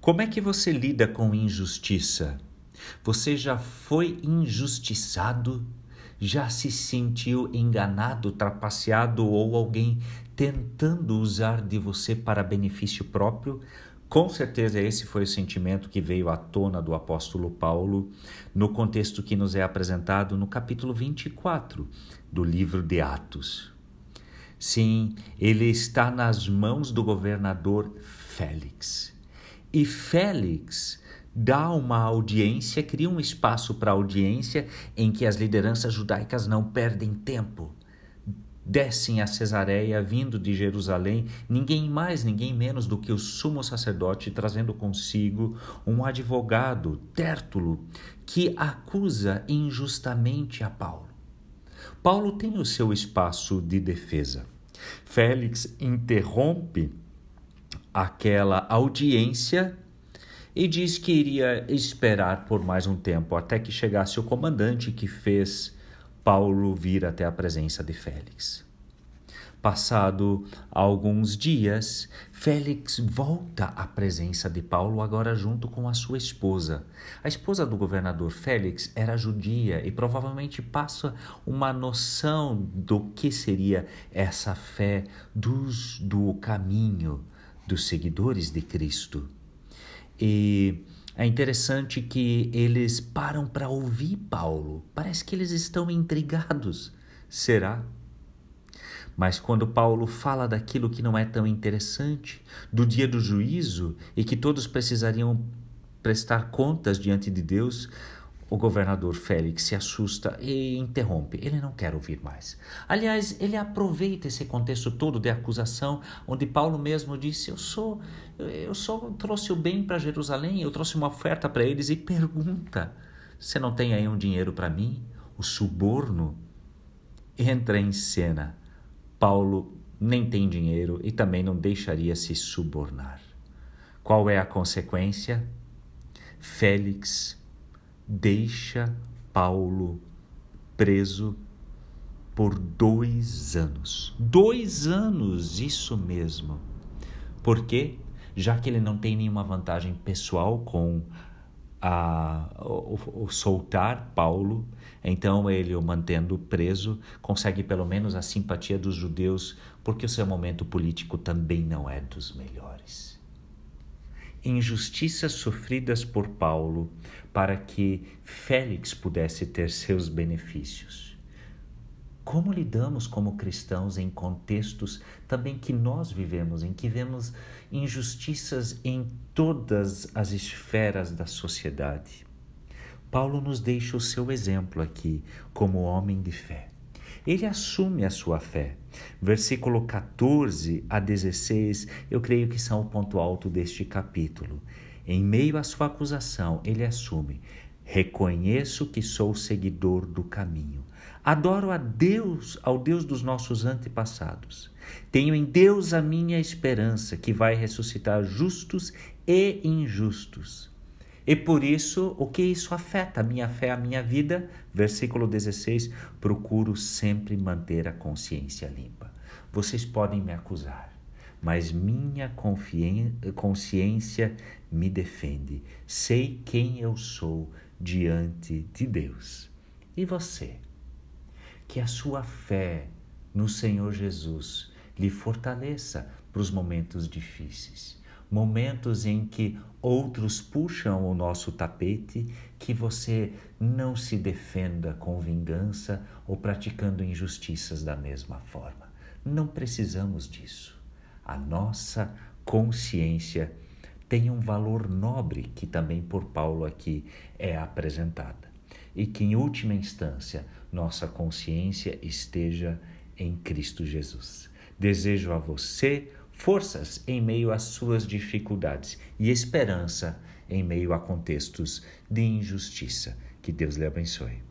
Como é que você lida com injustiça? Você já foi injustiçado? Já se sentiu enganado, trapaceado ou alguém tentando usar de você para benefício próprio? Com certeza esse foi o sentimento que veio à tona do apóstolo Paulo no contexto que nos é apresentado no capítulo 24 do livro de Atos. Sim, ele está nas mãos do governador Félix. E Félix dá uma audiência, cria um espaço para audiência em que as lideranças judaicas não perdem tempo. Descem a Cesareia, vindo de Jerusalém, ninguém mais, ninguém menos do que o sumo sacerdote, trazendo consigo um advogado, Tértulo, que acusa injustamente a Paulo. Paulo tem o seu espaço de defesa. Félix interrompe aquela audiência e diz que iria esperar por mais um tempo até que chegasse o comandante que fez Paulo vir até a presença de Félix. Passado alguns dias, Félix volta à presença de Paulo, agora junto com a sua esposa. A esposa do governador Félix era judia e provavelmente passa uma noção do que seria essa fé dos, do caminho dos seguidores de Cristo. E é interessante que eles param para ouvir Paulo. Parece que eles estão intrigados. Será? Mas quando Paulo fala daquilo que não é tão interessante, do dia do juízo e que todos precisariam prestar contas diante de Deus, o governador Félix se assusta e interrompe. Ele não quer ouvir mais. Aliás, ele aproveita esse contexto todo de acusação, onde Paulo mesmo disse: "Eu sou, eu só trouxe o bem para Jerusalém, eu trouxe uma oferta para eles" e pergunta: "Você não tem aí um dinheiro para mim?" O suborno entra em cena. Paulo nem tem dinheiro e também não deixaria se subornar. Qual é a consequência? Félix deixa Paulo preso por dois anos. Dois anos, isso mesmo. Por quê? Já que ele não tem nenhuma vantagem pessoal com a, o, o soltar Paulo, então ele, o mantendo preso, consegue pelo menos a simpatia dos judeus, porque o seu momento político também não é dos melhores injustiças sofridas por Paulo para que Félix pudesse ter seus benefícios. Como lidamos como cristãos em contextos também que nós vivemos, em que vemos injustiças em todas as esferas da sociedade? Paulo nos deixa o seu exemplo aqui como homem de fé ele assume a sua fé. Versículo 14 a 16, eu creio que são o ponto alto deste capítulo. Em meio à sua acusação, ele assume: Reconheço que sou seguidor do caminho. Adoro a Deus, ao Deus dos nossos antepassados. Tenho em Deus a minha esperança, que vai ressuscitar justos e injustos. E por isso, o que isso afeta a minha fé, a minha vida? Versículo 16: procuro sempre manter a consciência limpa. Vocês podem me acusar, mas minha consciência me defende. Sei quem eu sou diante de Deus. E você? Que a sua fé no Senhor Jesus lhe fortaleça para os momentos difíceis momentos em que outros puxam o nosso tapete, que você não se defenda com vingança ou praticando injustiças da mesma forma. Não precisamos disso. A nossa consciência tem um valor nobre que também por Paulo aqui é apresentada. E que em última instância nossa consciência esteja em Cristo Jesus. Desejo a você forças em meio às suas dificuldades e esperança em meio a contextos de injustiça. Que Deus lhe abençoe.